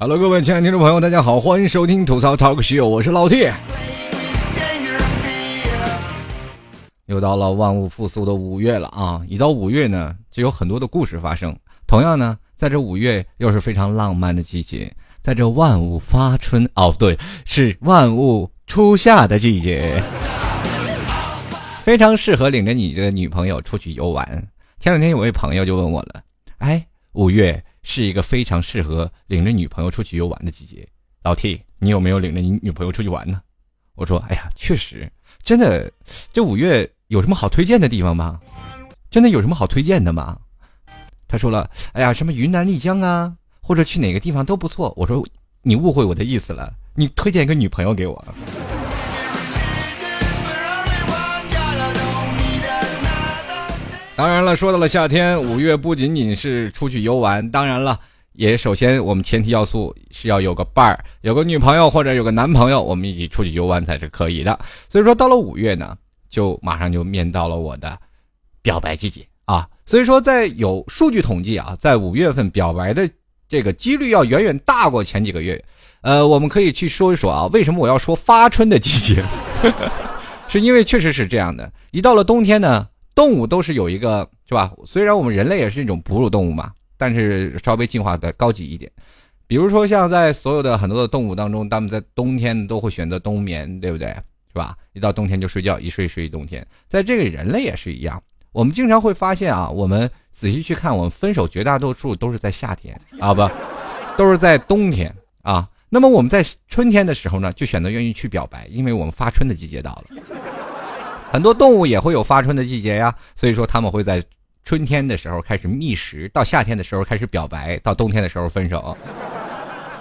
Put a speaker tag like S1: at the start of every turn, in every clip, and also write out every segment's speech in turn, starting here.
S1: Hello，各位亲爱的听众朋友，大家好，欢迎收听吐槽 Talk Show，我是老 T。又到了万物复苏的五月了啊！一到五月呢，就有很多的故事发生。同样呢，在这五月又是非常浪漫的季节，在这万物发春哦，对，是万物初夏的季节，非常适合领着你的女朋友出去游玩。前两天有位朋友就问我了，哎，五月。是一个非常适合领着女朋友出去游玩的季节，老 T，你有没有领着你女朋友出去玩呢？我说，哎呀，确实，真的，这五月有什么好推荐的地方吗？真的有什么好推荐的吗？他说了，哎呀，什么云南丽江啊，或者去哪个地方都不错。我说，你误会我的意思了，你推荐一个女朋友给我。当然了，说到了夏天，五月不仅仅是出去游玩，当然了，也首先我们前提要素是要有个伴儿，有个女朋友或者有个男朋友，我们一起出去游玩才是可以的。所以说，到了五月呢，就马上就面到了我的表白季节啊。所以说，在有数据统计啊，在五月份表白的这个几率要远远大过前几个月。呃，我们可以去说一说啊，为什么我要说发春的季节？是因为确实是这样的，一到了冬天呢。动物都是有一个是吧？虽然我们人类也是一种哺乳动物嘛，但是稍微进化的高级一点。比如说像在所有的很多的动物当中，它们在冬天都会选择冬眠，对不对？是吧？一到冬天就睡觉，一睡睡一冬天。在这个人类也是一样，我们经常会发现啊，我们仔细去看，我们分手绝大多数都是在夏天啊，不，都是在冬天啊。那么我们在春天的时候呢，就选择愿意去表白，因为我们发春的季节到了。很多动物也会有发春的季节呀，所以说他们会在春天的时候开始觅食，到夏天的时候开始表白，到冬天的时候分手。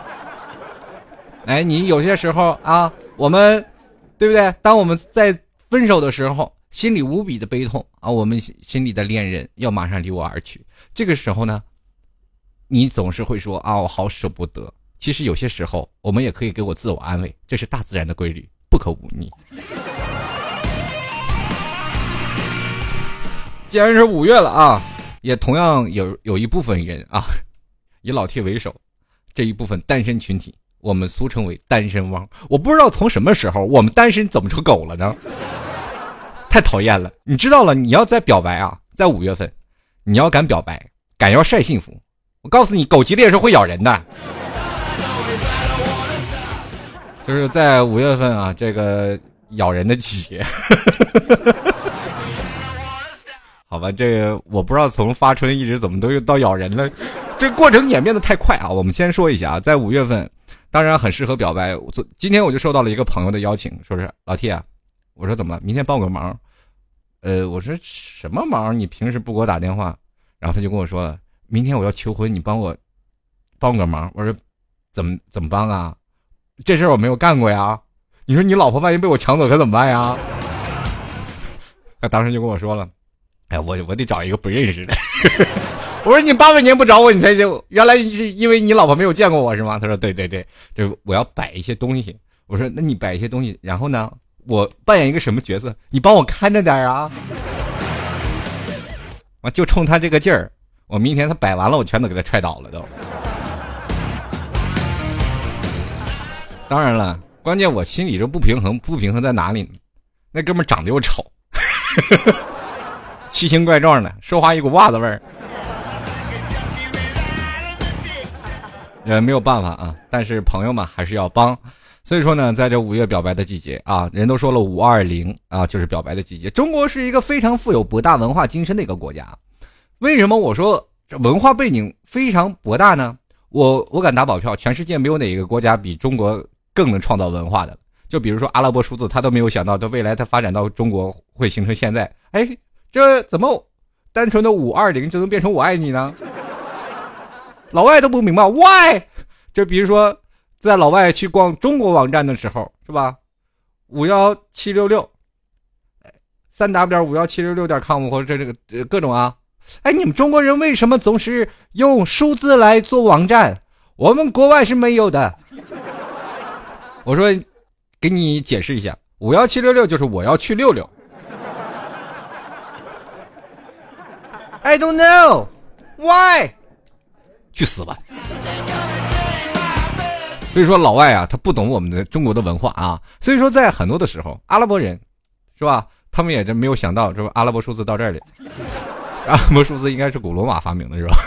S1: 哎，你有些时候啊，我们对不对？当我们在分手的时候，心里无比的悲痛啊，我们心里的恋人要马上离我而去，这个时候呢，你总是会说啊，我好舍不得。其实有些时候，我们也可以给我自我安慰，这是大自然的规律，不可忤逆。既然是五月了啊，也同样有有一部分人啊，以老 T 为首，这一部分单身群体，我们俗称为单身汪。我不知道从什么时候我们单身怎么成狗了呢？太讨厌了！你知道了，你要再表白啊，在五月份，你要敢表白，敢要晒幸福，我告诉你，狗急了也是会咬人的。就是在五月份啊，这个咬人的季节。好吧，这我不知道从发春一直怎么都又到咬人了，这过程演变的太快啊！我们先说一下啊，在五月份，当然很适合表白。我昨今天我就收到了一个朋友的邀请，说是老 T 啊，我说怎么了？明天帮我个忙。呃，我说什么忙？你平时不给我打电话，然后他就跟我说了，明天我要求婚，你帮我帮我个忙。我说怎么怎么帮啊？这事儿我没有干过呀。你说你老婆万一被我抢走可怎么办呀？他当时就跟我说了。哎，我我得找一个不认识的。我说你八百年不找我，你才就原来是因为你老婆没有见过我是吗？他说对对对，就是我要摆一些东西。我说那你摆一些东西，然后呢，我扮演一个什么角色？你帮我看着点啊。我就冲他这个劲儿，我明天他摆完了，我全都给他踹倒了都。当然了，关键我心里这不平衡，不平衡在哪里呢？那哥们长得又丑。奇形怪状的，说话一股袜子味儿。呃，没有办法啊，但是朋友们还是要帮。所以说呢，在这五月表白的季节啊，人都说了五二零啊，就是表白的季节。中国是一个非常富有博大文化精深的一个国家。为什么我说文化背景非常博大呢？我我敢打保票，全世界没有哪一个国家比中国更能创造文化的。就比如说阿拉伯数字，他都没有想到，他未来他发展到中国会形成现在。哎。这怎么单纯的五二零就能变成我爱你呢？老外都不明白，why？就比如说，在老外去逛中国网站的时候，是吧？五幺七六六，三 w 五幺七六六点 com 或者这这个各种啊，哎，你们中国人为什么总是用数字来做网站？我们国外是没有的。我说，给你解释一下，五幺七六六就是我要去六六。I don't know why，去死吧！所以说老外啊，他不懂我们的中国的文化啊。所以说在很多的时候，阿拉伯人，是吧？他们也就没有想到，是吧？阿拉伯数字到这里，阿拉伯数字应该是古罗马发明的，是吧？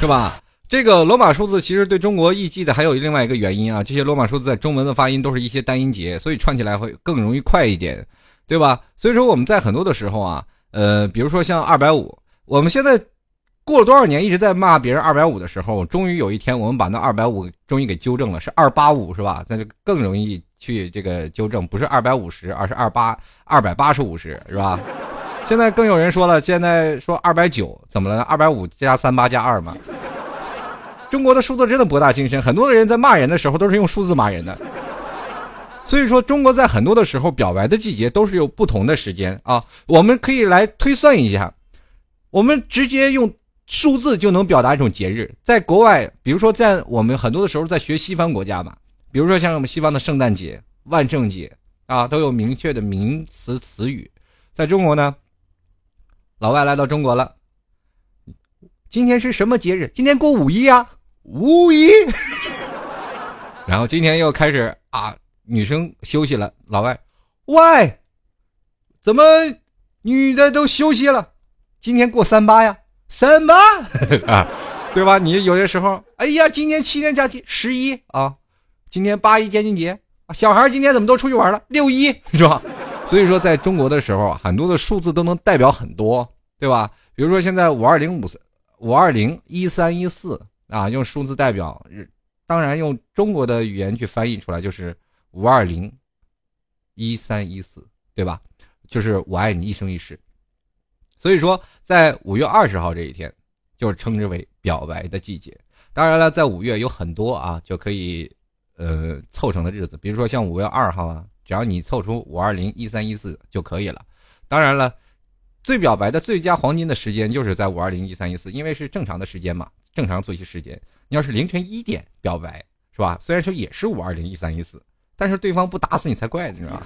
S1: 是吧？这个罗马数字其实对中国易记的还有另外一个原因啊，这些罗马数字在中文的发音都是一些单音节，所以串起来会更容易快一点，对吧？所以说我们在很多的时候啊，呃，比如说像二百五，我们现在过了多少年一直在骂别人二百五的时候，终于有一天我们把那二百五终于给纠正了，是二八五是吧？那就更容易去这个纠正，不是二百五十，而是二八二百八十五十是吧？现在更有人说了，现在说二百九怎么了？二百五加三八加二嘛。中国的数字真的博大精深，很多的人在骂人的时候都是用数字骂人的。所以说，中国在很多的时候表白的季节都是有不同的时间啊。我们可以来推算一下，我们直接用数字就能表达一种节日。在国外，比如说在我们很多的时候在学西方国家嘛，比如说像我们西方的圣诞节、万圣节啊，都有明确的名词词语。在中国呢？老外来到中国了，今天是什么节日？今天过五一啊，五一。然后今天又开始啊，女生休息了。老外，喂，怎么女的都休息了？今天过三八呀，三八 啊，对吧？你有些时候，哎呀，今天七天假期，十一啊，今天八一建军节，小孩今天怎么都出去玩了？六一是吧？所以说，在中国的时候，很多的数字都能代表很多，对吧？比如说现在五二零五三五二零一三一四啊，用数字代表，当然用中国的语言去翻译出来就是五二零一三一四，对吧？就是我爱你一生一世。所以说，在五月二十号这一天，就称之为表白的季节。当然了，在五月有很多啊，就可以呃凑成的日子，比如说像五月二号啊。只要你凑出五二零一三一四就可以了。当然了，最表白的最佳黄金的时间就是在五二零一三一四，因为是正常的时间嘛，正常作息时间。你要是凌晨一点表白，是吧？虽然说也是五二零一三一四，但是对方不打死你才怪，你知道吧？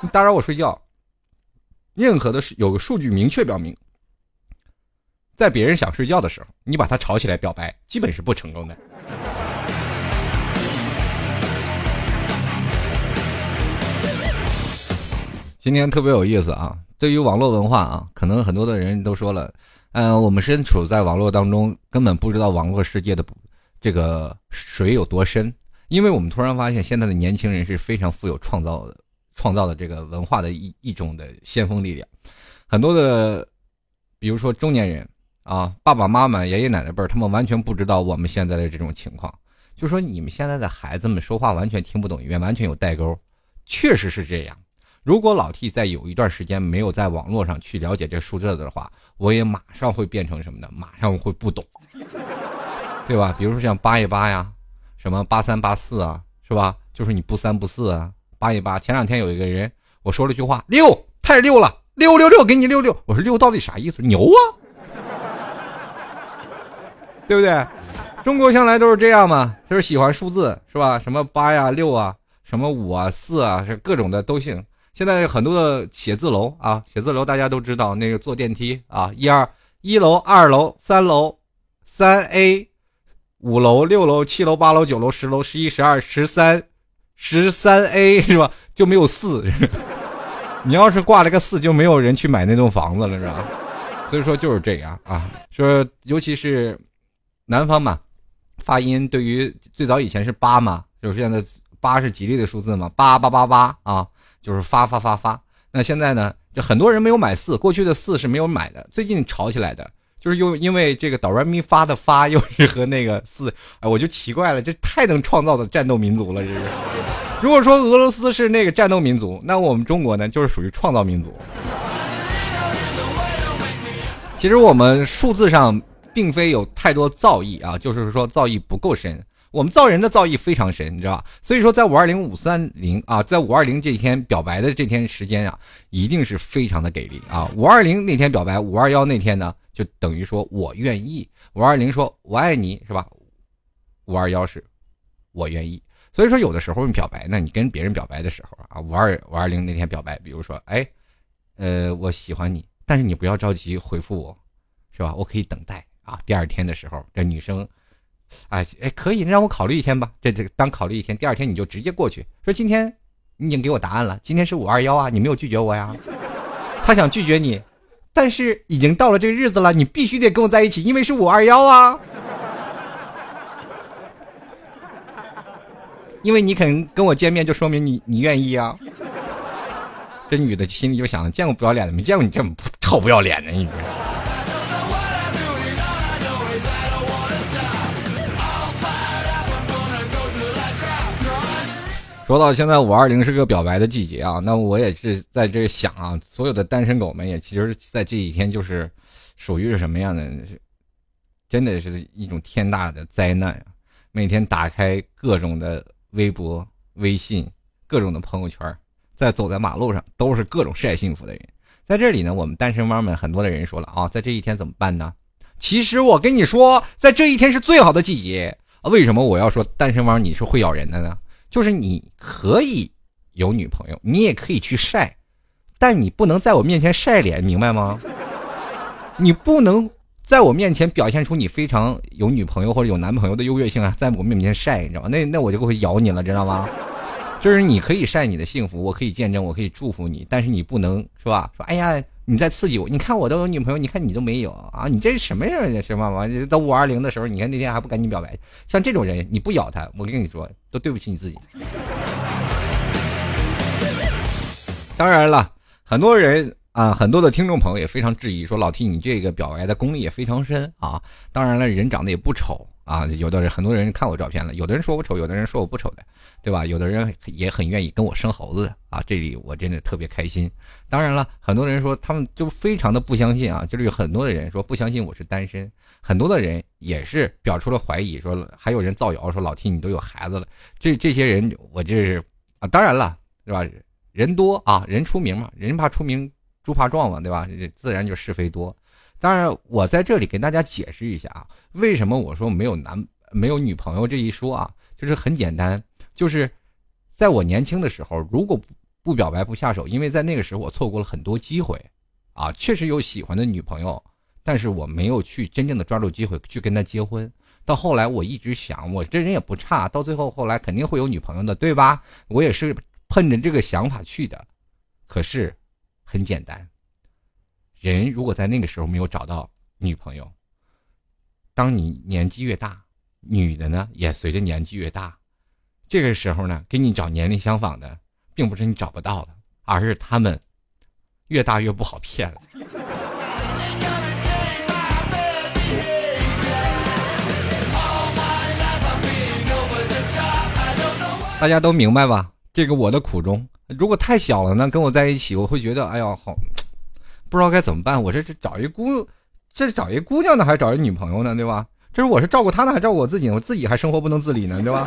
S1: 你打扰我睡觉。任何的有个数据明确表明，在别人想睡觉的时候，你把他吵起来表白，基本是不成功的。今天特别有意思啊！对于网络文化啊，可能很多的人都说了，嗯，我们身处在网络当中，根本不知道网络世界的这个水有多深。因为我们突然发现，现在的年轻人是非常富有创造的、创造的这个文化的一一种的先锋力量。很多的，比如说中年人啊，爸爸妈妈、爷爷奶奶辈儿，他们完全不知道我们现在的这种情况。就说你们现在的孩子们说话完全听不懂，语言完全有代沟，确实是这样。如果老 T 在有一段时间没有在网络上去了解这数字的话，我也马上会变成什么呢？马上会不懂，对吧？比如说像八一八呀，什么八三八四啊，是吧？就是你不三不四啊，八一八。前两天有一个人，我说了句话，六太六了，六六六，给你六六。我说六到底啥意思？牛啊，对不对？中国向来都是这样嘛，就是喜欢数字，是吧？什么八呀、六啊，什么五啊、四啊，是各种的都行。现在很多的写字楼啊，写字楼大家都知道，那个坐电梯啊，一二一楼、二楼、三楼、三 A、五楼、六楼、七楼、八楼、九楼、十楼、十一、十二、十三、十三 A 是吧？就没有四。你要是挂了个四，就没有人去买那栋房子了，是吧？所以说就是这样啊。说尤其是南方嘛，发音对于最早以前是八嘛，就是现在八是吉利的数字嘛，八八八八啊。就是发发发发，那现在呢？就很多人没有买四，过去的四是没有买的。最近炒起来的，就是又因为这个哆来咪发的发又是和那个四，哎，我就奇怪了，这太能创造的战斗民族了，这是。如果说俄罗斯是那个战斗民族，那我们中国呢，就是属于创造民族。其实我们数字上并非有太多造诣啊，就是说造诣不够深。我们造人的造诣非常深，你知道吧？所以说，在五二零、五三零啊，在五二零这一天表白的这天时间啊，一定是非常的给力啊！五二零那天表白，五二幺那天呢，就等于说我愿意。五二零说我爱你是吧？五二幺是我愿意。所以说，有的时候你表白那，你跟别人表白的时候啊，五二五二零那天表白，比如说，哎，呃，我喜欢你，但是你不要着急回复我，是吧？我可以等待啊，第二天的时候，这女生，哎哎，可以让我考虑一天吧？这这当考虑一天，第二天你就直接过去说今天你已经给我答案了，今天是五二幺啊，你没有拒绝我呀？他想拒绝你，但是已经到了这个日子了，你必须得跟我在一起，因为是五二幺啊。因为你肯跟我见面，就说明你你愿意啊。这女的心里就想：见过不要脸的，没见过你这么臭不要脸的，你。说到现在五二零是个表白的季节啊，那我也是在这想啊，所有的单身狗们也其实，在这几天就是属于是什么样的？真的是一种天大的灾难啊！每天打开各种的微博、微信，各种的朋友圈，在走在马路上都是各种晒幸福的人。在这里呢，我们单身汪们很多的人说了啊，在这一天怎么办呢？其实我跟你说，在这一天是最好的季节！为什么我要说单身汪你是会咬人的呢？就是你可以有女朋友，你也可以去晒，但你不能在我面前晒脸，明白吗？你不能在我面前表现出你非常有女朋友或者有男朋友的优越性啊，在我面前晒，你知道吗？那那我就会咬你了，知道吗？就是你可以晒你的幸福，我可以见证，我可以祝福你，但是你不能是吧？说哎呀，你在刺激我，你看我都有女朋友，你看你都没有啊？你这是什么人？是吧？完到五二零的时候，你看那天还不赶紧表白？像这种人，你不咬他，我跟你说，都对不起你自己。当然了，很多人。啊，很多的听众朋友也非常质疑，说老 T 你这个表白的功力也非常深啊。当然了，人长得也不丑啊。有的人很多人看我照片了，有的人说我丑，有的人说我不丑的，对吧？有的人也很愿意跟我生猴子的啊。这里我真的特别开心。当然了，很多人说他们就非常的不相信啊，就是有很多的人说不相信我是单身，很多的人也是表出了怀疑，说还有人造谣说老 T 你都有孩子了。这这些人我这是啊，当然了，是吧？人多啊，人出名嘛，人怕出名。猪怕壮嘛，对吧？自然就是非多。当然，我在这里跟大家解释一下啊，为什么我说没有男没有女朋友这一说啊，就是很简单，就是在我年轻的时候，如果不表白不下手，因为在那个时候我错过了很多机会，啊，确实有喜欢的女朋友，但是我没有去真正的抓住机会去跟她结婚。到后来，我一直想，我这人也不差，到最后后来肯定会有女朋友的，对吧？我也是奔着这个想法去的，可是。很简单，人如果在那个时候没有找到女朋友，当你年纪越大，女的呢也随着年纪越大，这个时候呢，给你找年龄相仿的，并不是你找不到了，而是他们越大越不好骗了。大家都明白吧？这个我的苦衷。如果太小了呢，跟我在一起，我会觉得，哎呀，好，不知道该怎么办。我这是找一姑，这是找一姑娘呢，还是找一女朋友呢，对吧？这是我是照顾她呢，还是照顾我自己？我自己还生活不能自理呢，对吧？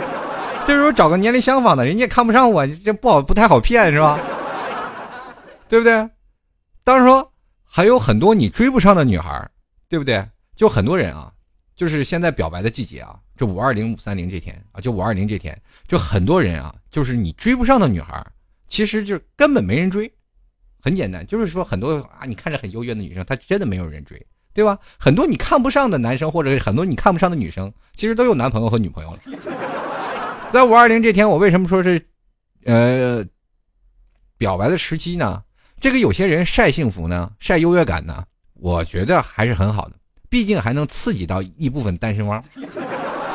S1: 这时候找个年龄相仿的，人家看不上我，这不好，不太好骗，是吧？对不对？当然说还有很多你追不上的女孩，对不对？就很多人啊，就是现在表白的季节啊，这五二零、五三零这天啊，就五二零这天，就很多人啊，就是你追不上的女孩。其实就根本没人追，很简单，就是说很多啊，你看着很优越的女生，她真的没有人追，对吧？很多你看不上的男生，或者很多你看不上的女生，其实都有男朋友和女朋友了。在五二零这天，我为什么说是，呃，表白的时机呢？这个有些人晒幸福呢，晒优越感呢，我觉得还是很好的，毕竟还能刺激到一部分单身汪。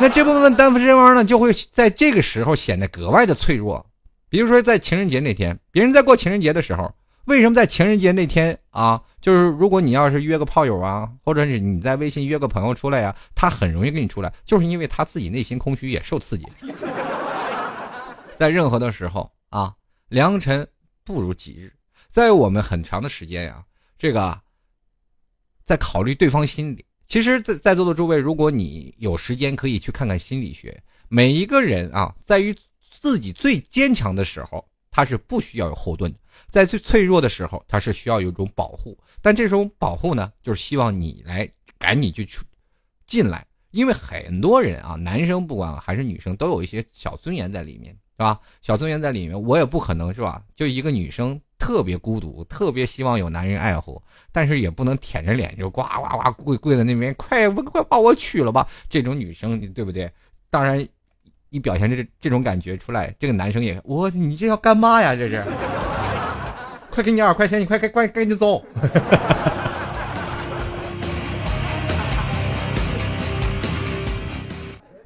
S1: 那这部分单身汪呢，就会在这个时候显得格外的脆弱。比如说，在情人节那天，别人在过情人节的时候，为什么在情人节那天啊？就是如果你要是约个炮友啊，或者是你在微信约个朋友出来呀，他很容易跟你出来，就是因为他自己内心空虚，也受刺激。在任何的时候啊，良辰不如吉日，在我们很长的时间呀，这个在考虑对方心理。其实，在在座的诸位，如果你有时间，可以去看看心理学。每一个人啊，在于。自己最坚强的时候，他是不需要有后盾；在最脆弱的时候，他是需要有一种保护。但这种保护呢，就是希望你来赶紧就去进来，因为很多人啊，男生不管还是女生，都有一些小尊严在里面，是吧？小尊严在里面，我也不可能是吧？就一个女生特别孤独，特别希望有男人爱护，但是也不能舔着脸就呱呱呱跪跪在那边，快快把我娶了吧！这种女生，对不对？当然，你表现这这种感觉出来，这个男生也我你这要干嘛呀？这是，快给你二块钱，你快快快赶紧走。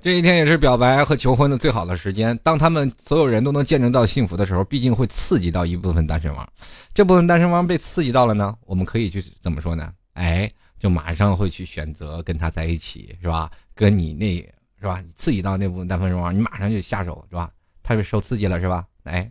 S1: 这一天也是表白和求婚的最好的时间。当他们所有人都能见证到幸福的时候，毕竟会刺激到一部分单身汪。这部分单身汪被刺激到了呢，我们可以去怎么说呢？哎，就马上会去选择跟他在一起，是吧？跟你那，是吧？刺激到那部分单身汪，你马上就下手，是吧？他是受刺激了，是吧？哎，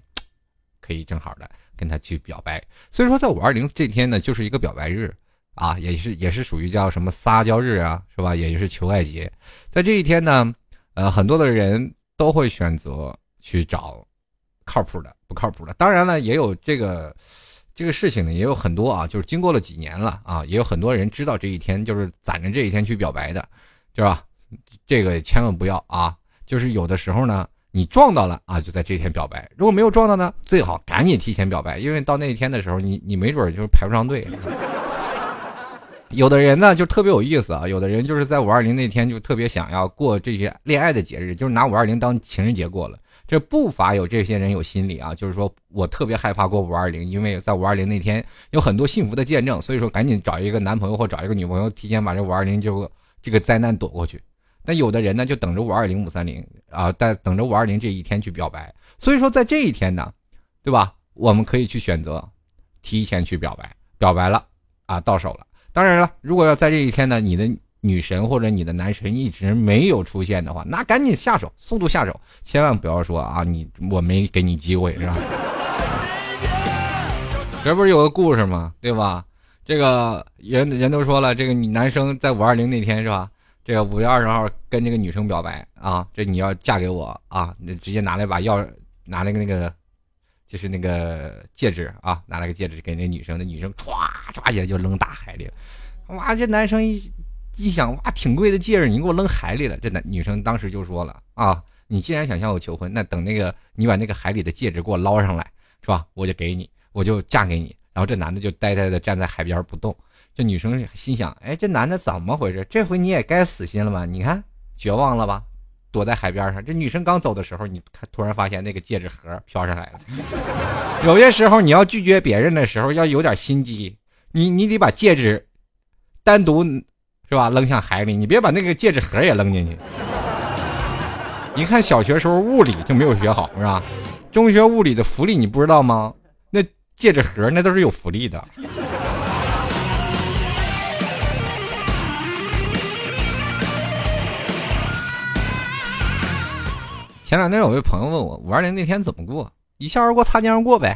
S1: 可以正好的跟他去表白。所以说，在五二零这天呢，就是一个表白日啊，也是也是属于叫什么撒娇日啊，是吧？也就是求爱节。在这一天呢。呃，很多的人都会选择去找靠谱的、不靠谱的。当然了，也有这个这个事情呢，也有很多啊，就是经过了几年了啊，也有很多人知道这一天，就是攒着这一天去表白的，是吧？这个千万不要啊！就是有的时候呢，你撞到了啊，就在这天表白；如果没有撞到呢，最好赶紧提前表白，因为到那一天的时候，你你没准就是排不上队。有的人呢就特别有意思啊，有的人就是在五二零那天就特别想要过这些恋爱的节日，就是拿五二零当情人节过了。这不乏有这些人有心理啊，就是说我特别害怕过五二零，因为在五二零那天有很多幸福的见证，所以说赶紧找一个男朋友或找一个女朋友，提前把这五二零就这个灾难躲过去。那有的人呢就等着五二零五三零啊，在等着五二零这一天去表白。所以说在这一天呢，对吧？我们可以去选择提前去表白，表白了啊，到手了。当然了，如果要在这一天呢，你的女神或者你的男神一直没有出现的话，那赶紧下手，速度下手，千万不要说啊，你我没给你机会是吧？这不是有个故事吗？对吧？这个人人都说了，这个你男生在五二零那天是吧？这个五月二十号跟这个女生表白啊，这你要嫁给我啊，你直接拿来把钥拿来个那个。就是那个戒指啊，拿了个戒指给那女生，那女生歘歘起来就扔大海里了。哇，这男生一一想，哇，挺贵的戒指，你给我扔海里了。这男女生当时就说了啊，你既然想向我求婚，那等那个你把那个海里的戒指给我捞上来，是吧？我就给你，我就嫁给你。然后这男的就呆呆的站在海边不动。这女生心想，哎，这男的怎么回事？这回你也该死心了吧？你看，绝望了吧？躲在海边上，这女生刚走的时候，你看突然发现那个戒指盒飘上来了。有些时候你要拒绝别人的时候要有点心机，你你得把戒指单独是吧扔向海里，你别把那个戒指盒也扔进去。你看小学时候物理就没有学好是吧？中学物理的浮力你不知道吗？那戒指盒那都是有浮力的。前两天有位朋友问我五二零那天怎么过，一笑而过，擦肩而过呗。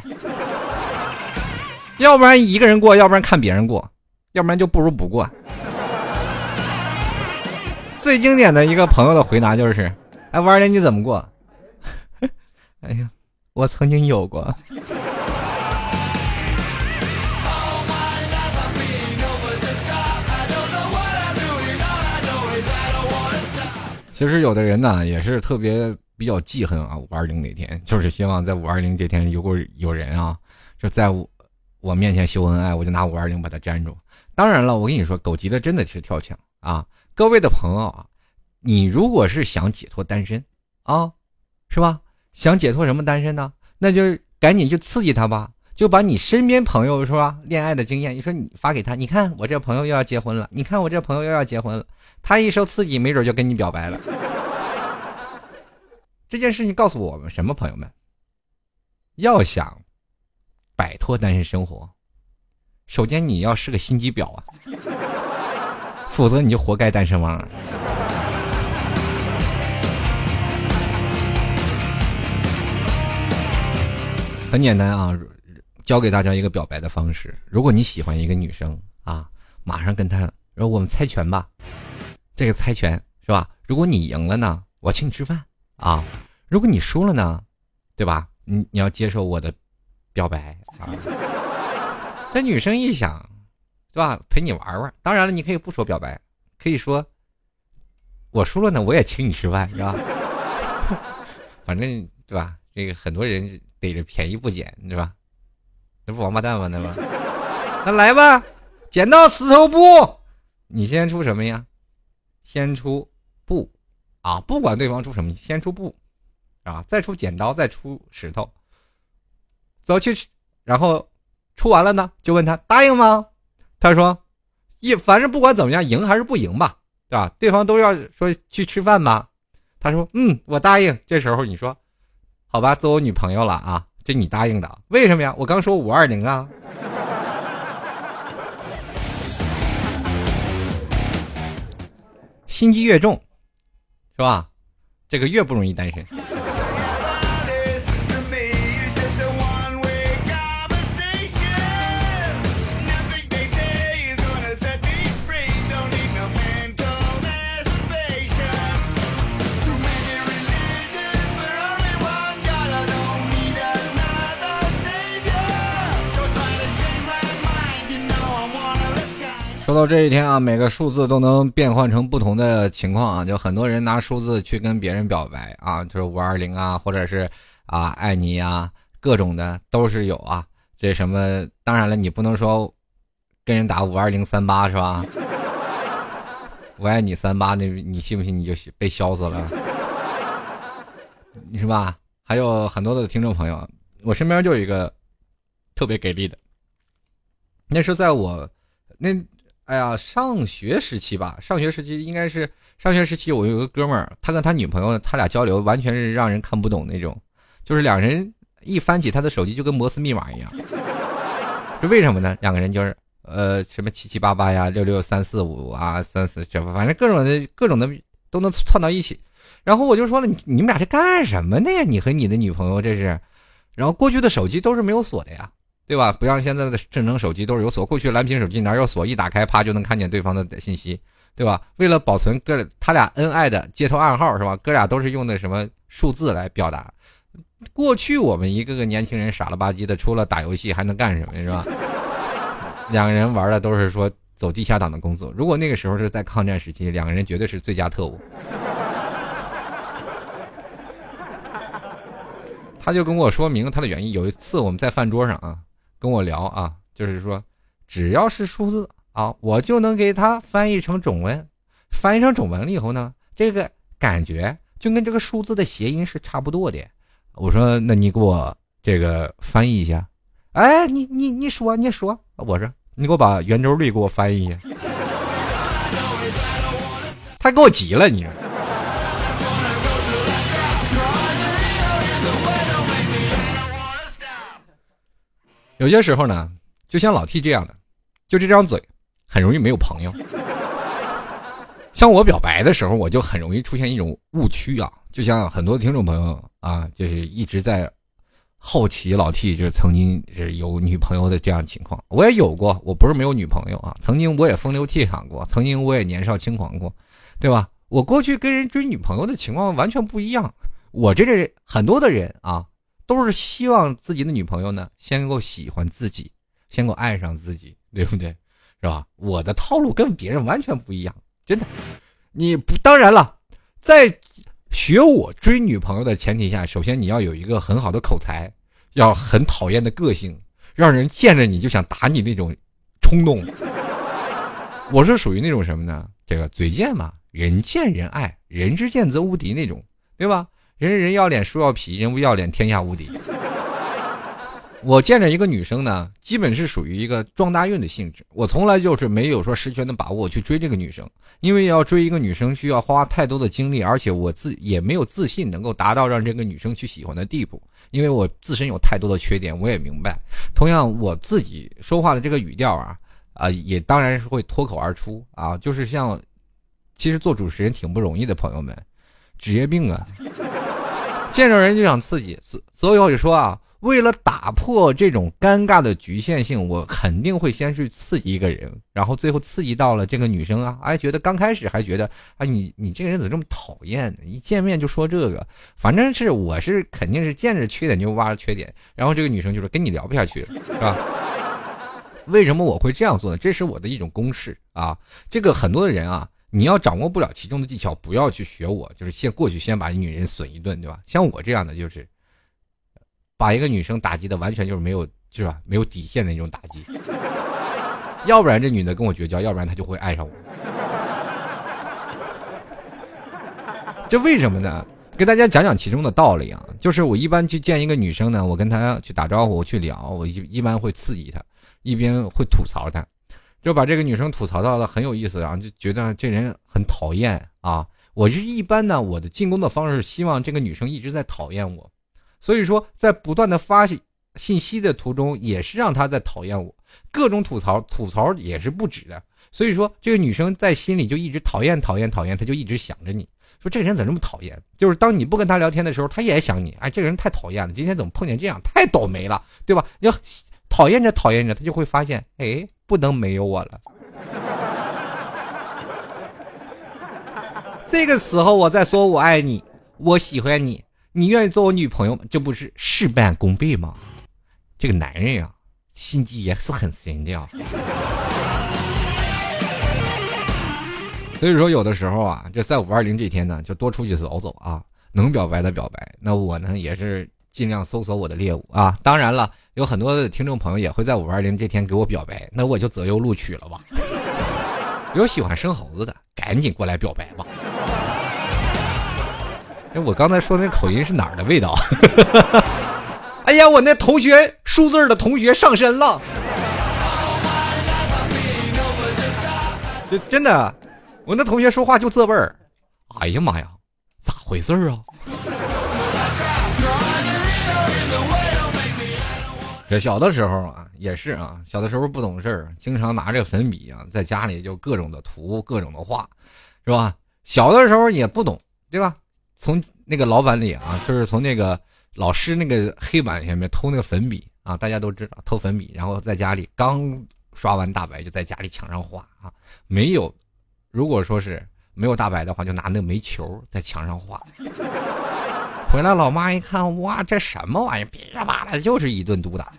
S1: 要不然一个人过，要不然看别人过，要不然就不如不过。最经典的一个朋友的回答就是：“哎，五二零你怎么过？” 哎呀，我曾经有过。其实有的人呢，也是特别。比较记恨啊，五二零那天就是希望在五二零这天有个有人啊，就在我我面前秀恩爱，我就拿五二零把他粘住。当然了，我跟你说，狗急了真的是跳墙啊！各位的朋友啊，你如果是想解脱单身啊，是吧？想解脱什么单身呢？那就赶紧去刺激他吧，就把你身边朋友是吧，恋爱的经验，你说你发给他，你看我这朋友又要结婚了，你看我这朋友又要结婚了，他一受刺激，没准就跟你表白了。这件事情告诉我们什么，朋友们？要想摆脱单身生活，首先你要是个心机婊啊，否则你就活该单身汪。很简单啊，教给大家一个表白的方式：如果你喜欢一个女生啊，马上跟她，然后我们猜拳吧。这个猜拳是吧？如果你赢了呢，我请你吃饭。啊，如果你输了呢，对吧？你你要接受我的表白啊。这女生一想，对吧？陪你玩玩。当然了，你可以不说表白，可以说我输了呢，我也请你吃饭，是吧？反正对吧？这个很多人逮着便宜不捡，对吧？这不王八蛋吗？那不，那来吧，剪刀石头布，你先出什么呀？先出，啊，不管对方出什么，先出布，啊，再出剪刀，再出石头，走去，然后出完了呢，就问他答应吗？他说，一反正不管怎么样，赢还是不赢吧，对吧？对方都要说去吃饭吧，他说，嗯，我答应。这时候你说，好吧，做我女朋友了啊。这你答应的？为什么呀？我刚说五二零啊，心机越重，是吧？这个越不容易单身。说到这一天啊，每个数字都能变换成不同的情况啊，就很多人拿数字去跟别人表白啊，就是五二零啊，或者是啊爱你呀，各种的都是有啊。这什么？当然了，你不能说跟人打五二零三八是吧？我爱你三八，那你信不信你就被削死了？是吧？还有很多的听众朋友，我身边就有一个特别给力的，那是在我那。哎呀，上学时期吧，上学时期应该是上学时期。我有个哥们儿，他跟他女朋友，他俩交流完全是让人看不懂那种，就是两人一翻起他的手机就跟摩斯密码一样。这为什么呢？两个人就是呃什么七七八八呀，六六三四五啊，三四这反正各种的各种的都能串到一起。然后我就说了，你你们俩这干什么的呀？你和你的女朋友这是？然后过去的手机都是没有锁的呀。对吧？不像现在的智能手机都是有锁，过去蓝屏手机哪有锁？一打开，啪就能看见对方的信息，对吧？为了保存哥他俩恩爱的接头暗号是吧？哥俩都是用的什么数字来表达？过去我们一个个年轻人傻了吧唧的，除了打游戏还能干什么是吧？两个人玩的都是说走地下党的工作。如果那个时候是在抗战时期，两个人绝对是最佳特务。他就跟我说明他的原因。有一次我们在饭桌上啊。跟我聊啊，就是说，只要是数字啊，我就能给他翻译成中文。翻译成中文了以后呢，这个感觉就跟这个数字的谐音是差不多的。我说，那你给我这个翻译一下。哎，你你你说你说，我说你给我把圆周率给我翻译一下。他给我急了，你说有些时候呢，就像老 T 这样的，就这张嘴，很容易没有朋友。像我表白的时候，我就很容易出现一种误区啊。就像很多听众朋友啊，就是一直在好奇老 T 就是曾经是有女朋友的这样情况。我也有过，我不是没有女朋友啊。曾经我也风流倜傥过，曾经我也年少轻狂过，对吧？我过去跟人追女朋友的情况完全不一样。我这个很多的人啊。都是希望自己的女朋友呢，先够喜欢自己，先够爱上自己，对不对？是吧？我的套路跟别人完全不一样，真的。你不当然了，在学我追女朋友的前提下，首先你要有一个很好的口才，要很讨厌的个性，让人见着你就想打你那种冲动。我是属于那种什么呢？这个嘴贱嘛，人见人爱，人之见则无敌那种，对吧？人人要脸，树要皮，人不要脸，天下无敌。我见着一个女生呢，基本是属于一个撞大运的性质。我从来就是没有说十全的把握去追这个女生，因为要追一个女生需要花太多的精力，而且我自也没有自信能够达到让这个女生去喜欢的地步，因为我自身有太多的缺点。我也明白，同样我自己说话的这个语调啊，啊，也当然是会脱口而出啊，就是像，其实做主持人挺不容易的，朋友们，职业病啊。见着人就想刺激，所所以我就说啊，为了打破这种尴尬的局限性，我肯定会先去刺激一个人，然后最后刺激到了这个女生啊，哎，觉得刚开始还觉得啊，你你这个人怎么这么讨厌呢？一见面就说这个，反正是我是肯定是见着缺点就挖着缺点，然后这个女生就是跟你聊不下去，是吧？为什么我会这样做呢？这是我的一种公式啊，这个很多的人啊。你要掌握不了其中的技巧，不要去学我，就是先过去先把女人损一顿，对吧？像我这样的就是，把一个女生打击的完全就是没有是吧？没有底线的那种打击。要不然这女的跟我绝交，要不然她就会爱上我。这为什么呢？给大家讲讲其中的道理啊。就是我一般去见一个女生呢，我跟她去打招呼，我去聊，我一一般会刺激她，一边会吐槽她，就把这个女生吐槽到了很有意思，然后就觉得这人很讨厌啊。我是一般呢，我的进攻的方式，希望这个女生一直在讨厌我，所以说在不断的发信信息的途中，也是让她在讨厌我，各种吐槽，吐槽也是不止的。所以说这个女生在心里就一直讨厌讨厌讨厌，她就一直想着你。说这个人怎么这么讨厌？就是当你不跟他聊天的时候，他也想你。哎，这个人太讨厌了，今天怎么碰见这样？太倒霉了，对吧？要讨厌着讨厌着，他就会发现，哎，不能没有我了。这个时候我再说我爱你，我喜欢你，你愿意做我女朋友吗？这不是事半功倍吗？这个男人呀，心机也是很深的。所以说，有的时候啊，这在五二零这天呢，就多出去走走啊，能表白的表白。那我呢，也是尽量搜索我的猎物啊。当然了，有很多的听众朋友也会在五二零这天给我表白，那我就择优录取了吧。有喜欢生猴子的，赶紧过来表白吧。哎，我刚才说那口音是哪儿的味道？哎呀，我那同学数字的同学上身了，这真的。我那同学说话就这味儿，哎呀妈呀，咋回事儿啊？这小的时候啊，也是啊，小的时候不懂事儿，经常拿着粉笔啊，在家里就各种的涂，各种的画，是吧？小的时候也不懂，对吧？从那个老板里啊，就是从那个老师那个黑板下面偷那个粉笔啊，大家都知道偷粉笔，然后在家里刚刷完大白，就在家里墙上画啊，没有。如果说是没有大白的话，就拿那个煤球在墙上画。回来，老妈一看，哇，这什么玩意儿？噼里啪啦，就是一顿毒打。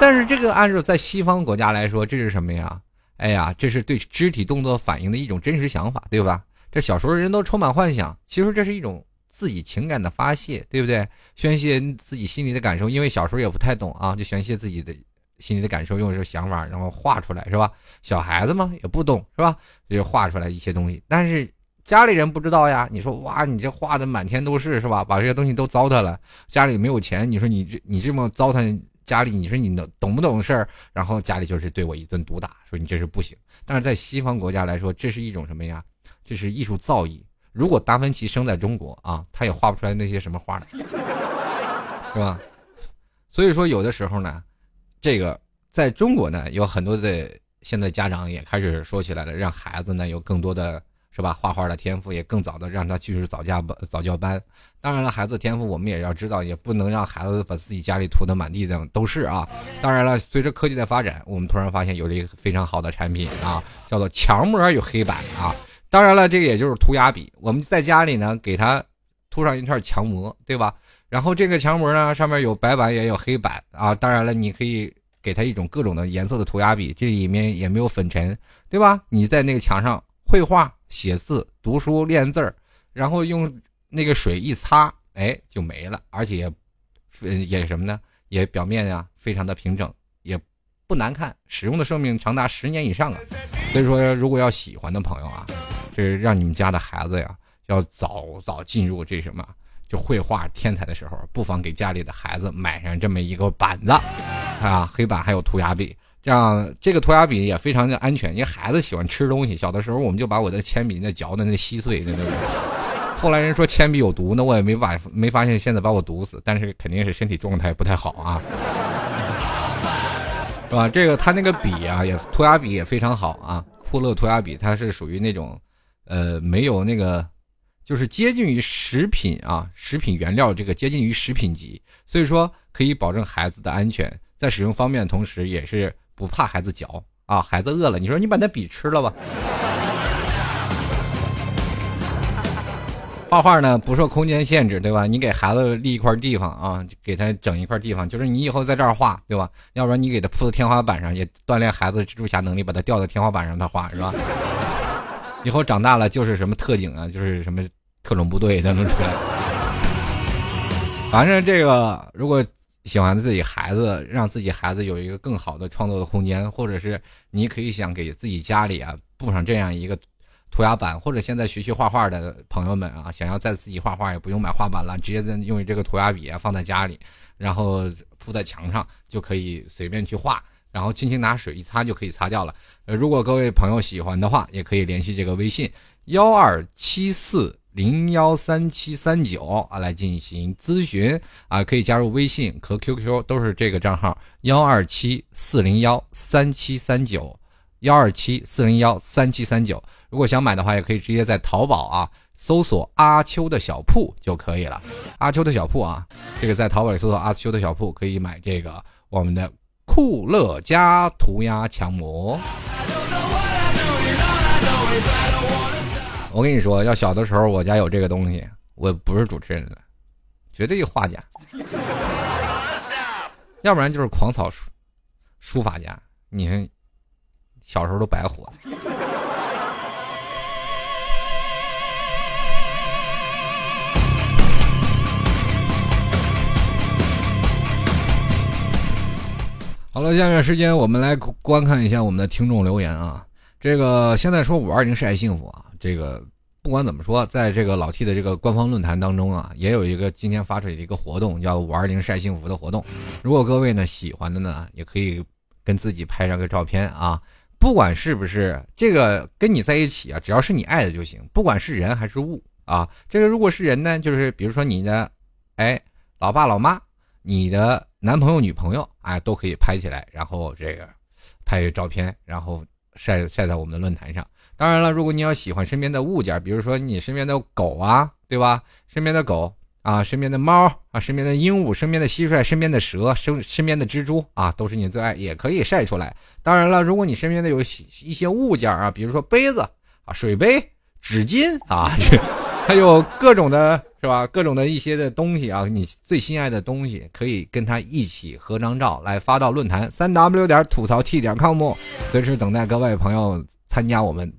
S1: 但是这个按照在西方国家来说，这是什么呀？哎呀，这是对肢体动作反应的一种真实想法，对吧？这小时候人都充满幻想，其实这是一种自己情感的发泄，对不对？宣泄自己心里的感受，因为小时候也不太懂啊，就宣泄自己的。心里的感受，用这个想法，然后画出来，是吧？小孩子嘛，也不懂，是吧？就画出来一些东西。但是家里人不知道呀。你说，哇，你这画的满天都是，是吧？把这些东西都糟蹋了。家里没有钱，你说你这你这么糟蹋家里，你说你能懂不懂事儿？然后家里就是对我一顿毒打，说你这是不行。但是在西方国家来说，这是一种什么呀？这是艺术造诣。如果达芬奇生在中国啊，他也画不出来那些什么画来，是吧？所以说，有的时候呢。这个在中国呢，有很多的现在家长也开始说起来了，让孩子呢有更多的是吧画画的天赋，也更早的让他去早教班早教班。当然了，孩子天赋我们也要知道，也不能让孩子把自己家里涂的满地的都是啊。当然了，随着科技的发展，我们突然发现有了一个非常好的产品啊，叫做墙膜有黑板啊。当然了，这个也就是涂鸦笔，我们在家里呢给他涂上一片墙膜，对吧？然后这个墙膜呢，上面有白板也有黑板啊。当然了，你可以给它一种各种的颜色的涂鸦笔，这里面也没有粉尘，对吧？你在那个墙上绘画、写字、读书、练字儿，然后用那个水一擦，哎，就没了。而且也也什么呢？也表面呀非常的平整，也不难看，使用的寿命长达十年以上啊。所以说，如果要喜欢的朋友啊，这让你们家的孩子呀，要早早进入这什么。就绘画天才的时候，不妨给家里的孩子买上这么一个板子，啊，黑板还有涂鸦笔，这样这个涂鸦笔也非常的安全。因为孩子喜欢吃东西，小的时候我们就把我的铅笔那嚼的那稀碎的那种。后来人说铅笔有毒，那我也没把没发现，现在把我毒死，但是肯定是身体状态不太好啊，是吧？这个他那个笔啊，也涂鸦笔也非常好啊，酷乐涂鸦笔它是属于那种，呃，没有那个。就是接近于食品啊，食品原料这个接近于食品级，所以说可以保证孩子的安全，在使用方面的同时，也是不怕孩子嚼啊。孩子饿了，你说你把那笔吃了吧。画画呢不受空间限制，对吧？你给孩子立一块地方啊，给他整一块地方，就是你以后在这儿画，对吧？要不然你给他铺在天花板上，也锻炼孩子蜘蛛侠能力，把他吊在天花板上他画，是吧？以后长大了就是什么特警啊，就是什么特种部队都能出来。反正这个如果喜欢自己孩子，让自己孩子有一个更好的创作的空间，或者是你可以想给自己家里啊布上这样一个涂鸦板，或者现在学习画画的朋友们啊，想要在自己画画也不用买画板了，直接在用这个涂鸦笔啊放在家里，然后铺在墙上就可以随便去画，然后轻轻拿水一擦就可以擦掉了。呃，如果各位朋友喜欢的话，也可以联系这个微信幺二七四。零幺三七三九啊，来进行咨询啊，可以加入微信和 QQ，都是这个账号幺二七四零幺三七三九幺二七四零幺三七三九。如果想买的话，也可以直接在淘宝啊搜索阿秋的小铺就可以了。阿秋的小铺啊，这个在淘宝里搜索阿秋的小铺可以买这个我们的酷乐家涂鸦墙膜。我跟你说，要小的时候我家有这个东西，我不是主持人了，绝对画家，要不然就是狂草书书法家。你看，小时候都白活。好了，下面时间我们来观看一下我们的听众留言啊。这个现在说五二零是爱幸福啊。这个不管怎么说，在这个老 T 的这个官方论坛当中啊，也有一个今天发出的一个活动，叫“五二零晒幸福”的活动。如果各位呢喜欢的呢，也可以跟自己拍上个照片啊，不管是不是这个跟你在一起啊，只要是你爱的就行，不管是人还是物啊。这个如果是人呢，就是比如说你的哎老爸老妈，你的男朋友女朋友哎都可以拍起来，然后这个拍个照片，然后晒晒在我们的论坛上。当然了，如果你要喜欢身边的物件，比如说你身边的狗啊，对吧？身边的狗啊，身边的猫啊，身边的鹦鹉，身边的蟋蟀，身边的蛇，身身边的蜘蛛啊，都是你最爱，也可以晒出来。当然了，如果你身边的有一些物件啊，比如说杯子啊、水杯、纸巾啊，还有各种的，是吧？各种的一些的东西啊，你最心爱的东西，可以跟他一起合张照来发到论坛三 w 点吐槽 t 点 com，随时等待各位朋友参加我们。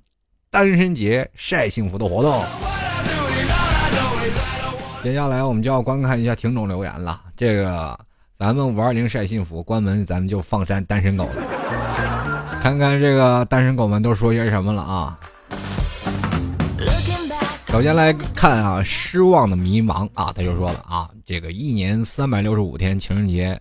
S1: 单身节晒幸福的活动，接下来我们就要观看一下听众留言了。这个咱们五二零晒幸福关门，咱们就放山单身狗了。看看这个单身狗们都说些什么了啊？首先来看啊，失望的迷茫啊，他就说了啊，这个一年三百六十五天情人节，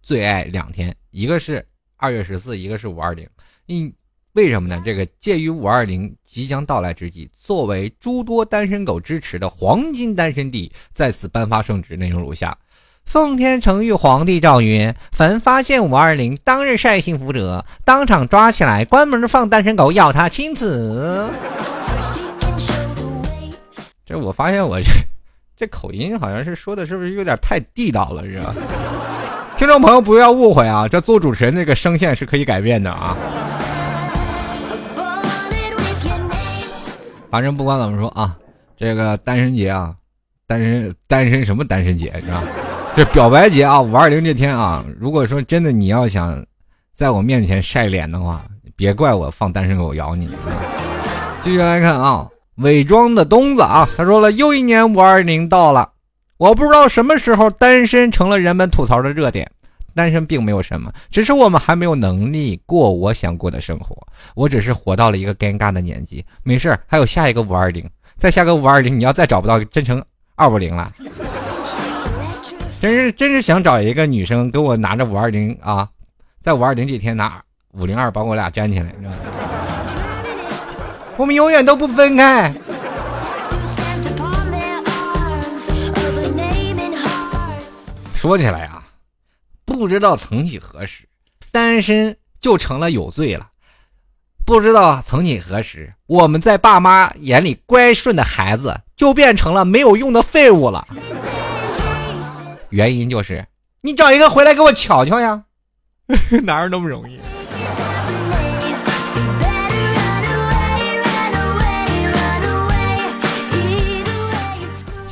S1: 最爱两天，一个是二月十四，一个是五二零。一为什么呢？这个介于五二零即将到来之际，作为诸多单身狗支持的黄金单身地，在此颁发圣旨，内容如下：奉天承运，皇帝诏曰：凡发现五二零当日晒幸福者，当场抓起来，关门放单身狗，要他亲子。这我发现我这 这口音好像是说的，是不是有点太地道了？是吧？听众朋友不要误会啊，这做主持人这个声线是可以改变的啊。反正不管怎么说啊，这个单身节啊，单身单身什么单身节是吧？这表白节啊，五二零这天啊，如果说真的你要想在我面前晒脸的话，别怪我放单身狗咬你。继续来看啊，伪装的东子啊，他说了，又一年五二零到了，我不知道什么时候单身成了人们吐槽的热点。单身并没有什么，只是我们还没有能力过我想过的生活。我只是活到了一个尴尬的年纪，没事还有下一个五二零，再下个五二零，你要再找不到，真成二五零了。真是真是想找一个女生跟我拿着五二零啊，在五二零这天拿五零二把我俩粘起来，你知道吗我们永远都不分开。说起来啊。不知道曾几何时，单身就成了有罪了。不知道曾几何时，我们在爸妈眼里乖顺的孩子，就变成了没有用的废物了。原因就是你找一个回来给我瞧瞧呀，哪有那么容易？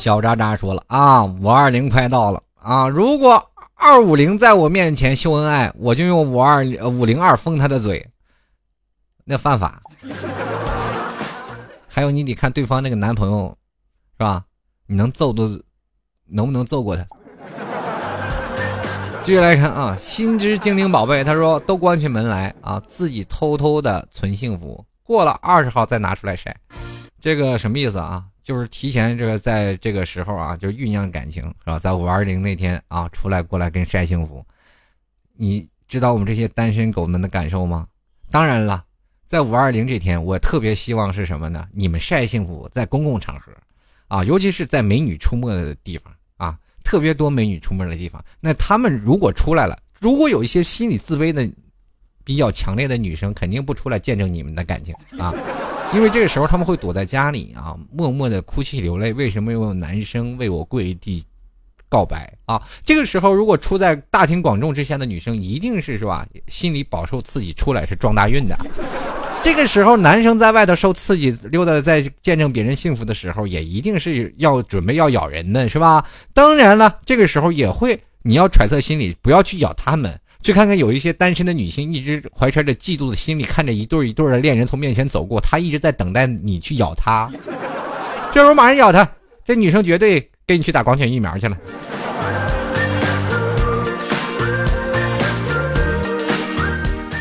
S1: 小渣渣说了啊，五二零快到了啊，如果。二五零在我面前秀恩爱，我就用五二五零二封他的嘴，那犯法。还有你得看对方那个男朋友，是吧？你能揍都，能不能揍过他？继续来看啊，心之精灵宝贝，他说都关起门来啊，自己偷偷的存幸福，过了二十号再拿出来晒，这个什么意思啊？就是提前这个在这个时候啊，就酝酿感情是吧？在五二零那天啊，出来过来跟晒幸福，你知道我们这些单身狗们的感受吗？当然了，在五二零这天，我特别希望是什么呢？你们晒幸福在公共场合，啊，尤其是在美女出没的地方啊。特别多美女出没的地方，那他们如果出来了，如果有一些心理自卑的、比较强烈的女生，肯定不出来见证你们的感情啊，因为这个时候他们会躲在家里啊，默默的哭泣流泪。为什么有男生为我跪地告白啊？这个时候，如果出在大庭广众之下的女生，一定是是吧？心里饱受刺激，出来是撞大运的。这个时候，男生在外头受刺激，溜达在见证别人幸福的时候，也一定是要准备要咬人的，是吧？当然了，这个时候也会，你要揣测心理，不要去咬他们，去看看有一些单身的女性，一直怀揣着嫉妒的心理，看着一对一对的恋人从面前走过，她一直在等待你去咬她。这时候马上咬她，这女生绝对跟你去打狂犬疫苗去了。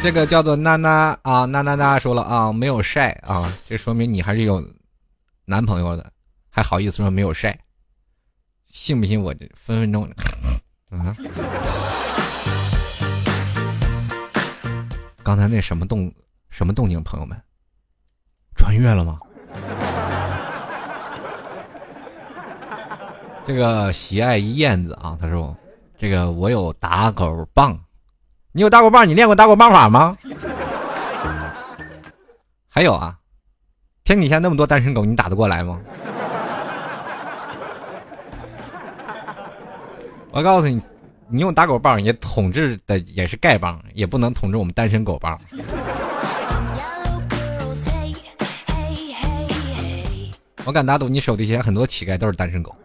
S1: 这个叫做娜娜啊，娜娜娜说了啊，没有晒啊，这说明你还是有男朋友的，还好意思说没有晒？信不信我这分分钟啊？刚才那什么动什么动静，朋友们，穿越了吗？这个喜爱一燕子啊，他说，这个我有打狗棒。你有打狗棒？你练过打狗棒法吗？还有啊，天底下那么多单身狗，你打得过来吗？我告诉你，你用打狗棒也统治的也是丐帮，也不能统治我们单身狗帮。我敢打赌，你手底下很多乞丐都是单身狗。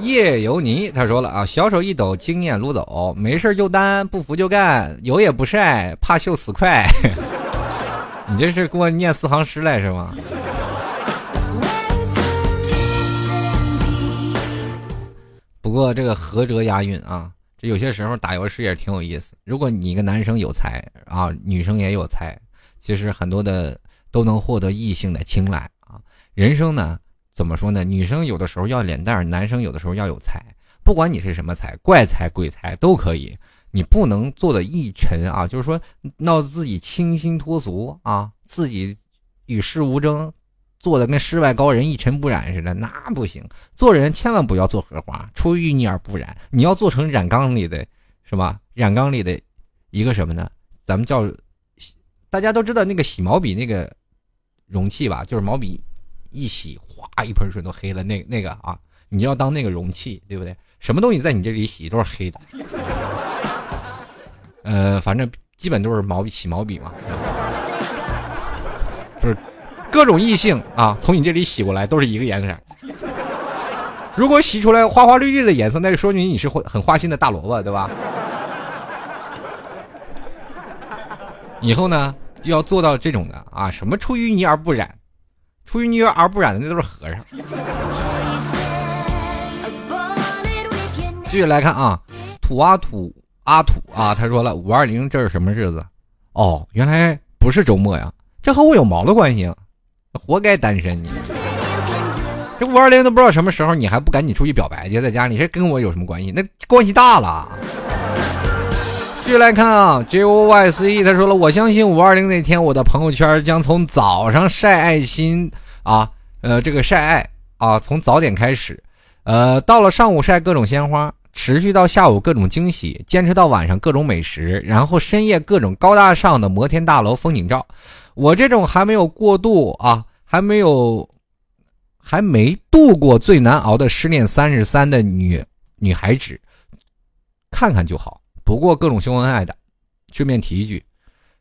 S1: 夜游泥，他说了啊，小手一抖，经验撸走，没事就单，不服就干，有也不晒，怕秀死快。你这是给我念四行诗来是吗？不过这个合辙押韵啊，这有些时候打游戏也挺有意思。如果你一个男生有才啊，女生也有才，其实很多的都能获得异性的青睐啊。人生呢？怎么说呢？女生有的时候要脸蛋，男生有的时候要有才。不管你是什么才，怪才鬼才都可以。你不能做的一沉啊，就是说闹自己清新脱俗啊，自己与世无争，做的跟世外高人一尘不染似的，那不行。做人千万不要做荷花，出淤泥而不染。你要做成染缸里的，是吧？染缸里的一个什么呢？咱们叫，大家都知道那个洗毛笔那个容器吧，就是毛笔。一洗，哗，一盆水都黑了。那那个啊，你要当那个容器，对不对？什么东西在你这里洗都是黑的。呃，反正基本都是毛笔洗毛笔嘛，就 是各种异性啊，从你这里洗过来都是一个颜色。如果洗出来花花绿绿的颜色，那就说明你是很花心的大萝卜，对吧？以后呢，就要做到这种的啊，什么出淤泥而不染。出淤泥而不染的那都是和尚。继续来看啊，土阿土阿土啊，他说了五二零这是什么日子？哦，原来不是周末呀，这和我有毛的关系啊？活该单身你！这五二零都不知道什么时候，你还不赶紧出去表白去，在家里这跟我有什么关系？那关系大了。继续来看啊，Joyce 他说了，我相信五二零那天，我的朋友圈将从早上晒爱心啊，呃，这个晒爱啊，从早点开始，呃，到了上午晒各种鲜花，持续到下午各种惊喜，坚持到晚上各种美食，然后深夜各种高大上的摩天大楼风景照。我这种还没有过度啊，还没有，还没度过最难熬的失恋三十三的女女孩子，看看就好。不过各种秀恩爱的，顺便提一句，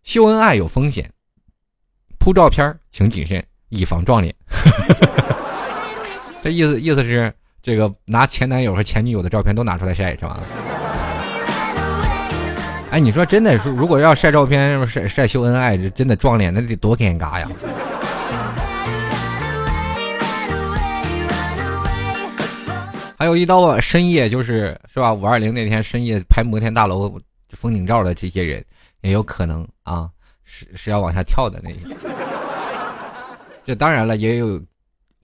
S1: 秀恩爱有风险，铺照片请谨慎，以防撞脸。这意思意思是这个拿前男友和前女友的照片都拿出来晒是吧？哎，你说真的是，如果要晒照片晒晒秀恩爱，这真的撞脸，那得多尴尬呀！还有一到深夜就是是吧？五二零那天深夜拍摩天大楼风景照的这些人，也有可能啊，是是要往下跳的那些。这当然了，也有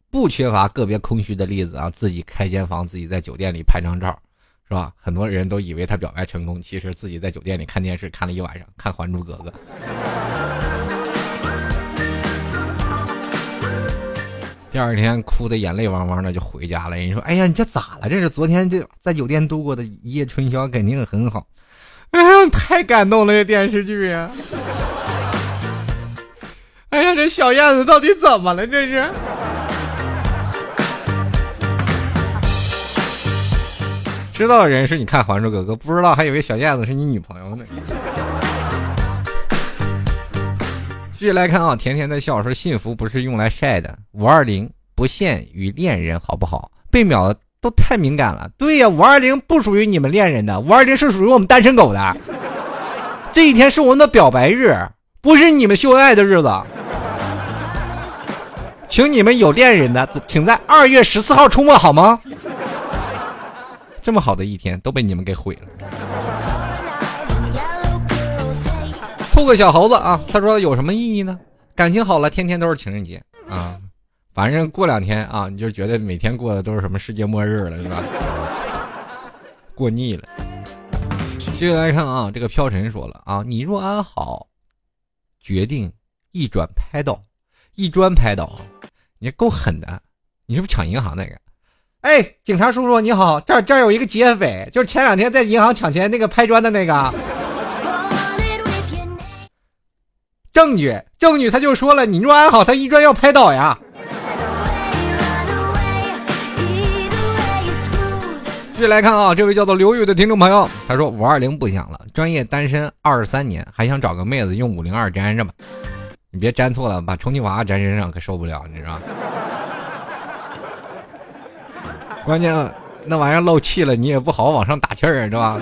S1: 不缺乏个别空虚的例子啊，自己开间房，自己在酒店里拍张照，是吧？很多人都以为他表白成功，其实自己在酒店里看电视看了一晚上，看《还珠格格》。第二天哭的眼泪汪汪的就回家了。人说：“哎呀，你这咋了？这是昨天就在酒店度过的一夜春宵，肯定很好。”哎呀，太感动了，这电视剧呀！哎呀，这小燕子到底怎么了？这是？知道的人是你看《还珠格格》，不知道还以为小燕子是你女朋友呢。继续来看啊，甜甜在笑说：“幸福不是用来晒的。”五二零不限于恋人，好不好？被秒的都太敏感了。对呀，五二零不属于你们恋人的，五二零是属于我们单身狗的。这一天是我们的表白日，不是你们秀恩爱的日子。请你们有恋人的，请在二月十四号出没好吗？这么好的一天都被你们给毁了。吐个小猴子啊！他说有什么意义呢？感情好了，天天都是情人节啊！反正过两天啊，你就觉得每天过的都是什么世界末日了，是吧？过腻了。接着来看啊，这个飘尘说了啊，你若安好，决定一转拍倒，一砖拍倒，你够狠的！你是不是抢银行那个？哎，警察叔叔你好，这这有一个劫匪，就是前两天在银行抢钱那个拍砖的那个。证据，证据，他就说了，你若安好，他一砖要拍倒呀。继续来看啊，这位叫做刘宇的听众朋友，他说五二零不想了，专业单身二十三年，还想找个妹子用五零二粘上吧。你别粘错了，把充气娃娃粘身上可受不了，你知道 关键那玩意儿漏气了，你也不好往上打气儿，是吧？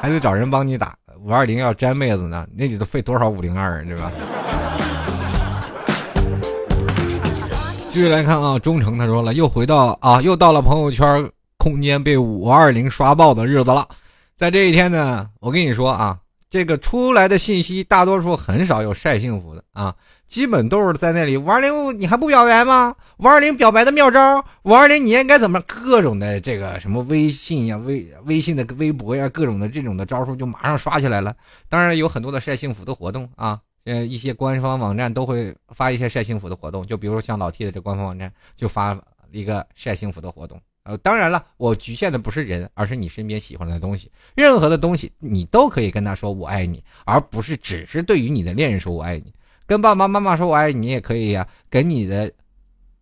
S1: 还得找人帮你打。五二零要粘妹子呢，那得都费多少五零二，对吧？继续来看啊，忠诚他说了，又回到啊，又到了朋友圈空间被五二零刷爆的日子了。在这一天呢，我跟你说啊。这个出来的信息大多数很少有晒幸福的啊，基本都是在那里五二零，你还不表白吗？五二零表白的妙招，五二零你应该怎么各种的这个什么微信呀、微微信的微博呀，各种的这种的招数就马上刷起来了。当然有很多的晒幸福的活动啊，呃，一些官方网站都会发一些晒幸福的活动，就比如像老 T 的这官方网站就发一个晒幸福的活动。呃，当然了，我局限的不是人，而是你身边喜欢的东西。任何的东西，你都可以跟他说“我爱你”，而不是只是对于你的恋人说“我爱你”。跟爸爸妈妈说“我爱你”也可以呀。跟你的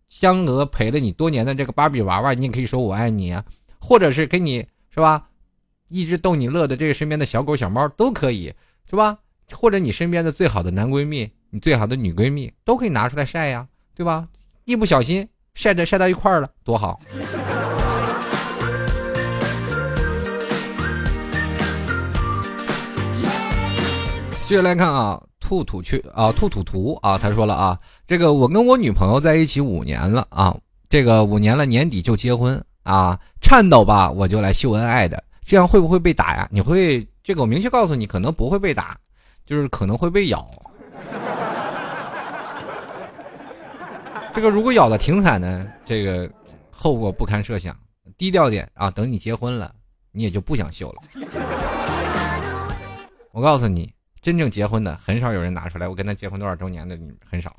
S1: 相隔陪了你多年的这个芭比娃娃，你也可以说“我爱你”啊。或者是跟你是吧，一直逗你乐的这个身边的小狗小猫都可以是吧？或者你身边的最好的男闺蜜，你最好的女闺蜜都可以拿出来晒呀，对吧？一不小心晒着晒到一块儿了，多好。接着来看啊，兔兔去啊，兔兔图啊，他说了啊，这个我跟我女朋友在一起五年了啊，这个五年了，年底就结婚啊，颤抖吧，我就来秀恩爱的，这样会不会被打呀？你会这个我明确告诉你，可能不会被打，就是可能会被咬。这个如果咬的挺惨呢，这个后果不堪设想，低调点啊，等你结婚了，你也就不想秀了。我告诉你。真正结婚的很少有人拿出来，我跟他结婚多少周年的很少。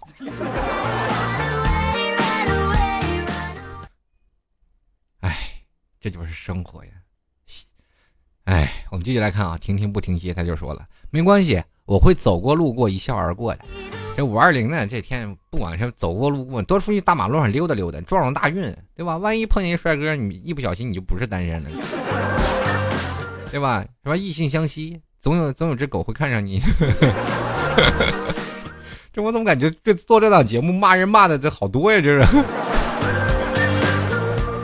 S1: 哎，这就是生活呀！哎，我们继续来看啊，婷婷不停歇，他就说了，没关系，我会走过路过一笑而过的。这五二零呢，这天不管是走过路过，多出去大马路上溜达溜达，撞撞大运，对吧？万一碰见一帅哥，你一不小心你就不是单身了，对吧？是吧？异性相吸。总有总有只狗会看上你，这我怎么感觉这做这档节目骂人骂的这好多呀？这是。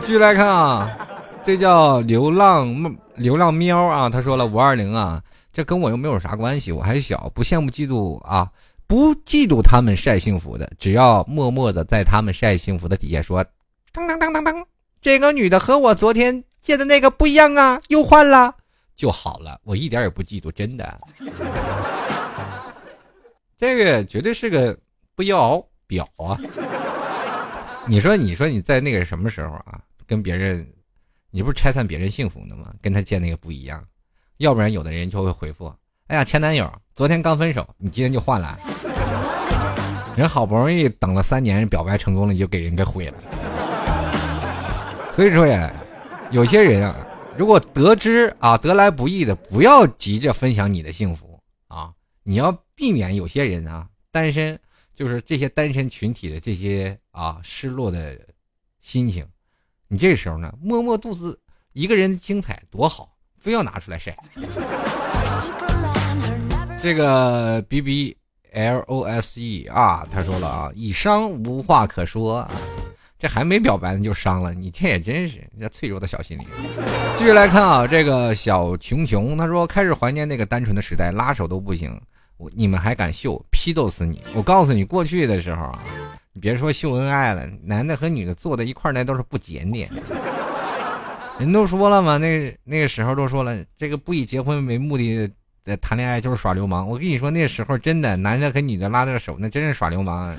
S1: 继续来看啊，这叫流浪流浪喵啊，他说了五二零啊，这跟我又没有啥关系，我还小，不羡慕嫉妒啊，不嫉妒他们晒幸福的，只要默默的在他们晒幸福的底下说，当当当当当，这个女的和我昨天见的那个不一样啊，又换了就好了，我一点也不嫉妒，真的。这个绝对是个不要表啊！你说，你说你在那个什么时候啊，跟别人，你不是拆散别人幸福的吗？跟他见那个不一样，要不然有的人就会回复：“哎呀，前男友昨天刚分手，你今天就换了。”人好不容易等了三年，表白成功了，你就给人给毁了。所以说呀，有些人啊，如果得知啊得来不易的，不要急着分享你的幸福啊，你要避免有些人啊单身，就是这些单身群体的这些啊失落的心情，你这时候呢默默独自一个人精彩多好，非要拿出来晒。这个 B B。L O S E 啊，他说了啊，以伤无话可说，这还没表白呢就伤了，你这也真是人家脆弱的小心灵。继续来看啊，这个小琼琼他说开始怀念那个单纯的时代，拉手都不行，我你们还敢秀，批斗死你！我告诉你，过去的时候啊，你别说秀恩爱了，男的和女的坐在一块那都是不检点。人都说了嘛，那那个时候都说了，这个不以结婚为目的。的谈恋爱就是耍流氓，我跟你说，那时候真的男的和女的拉着手，那真是耍流氓。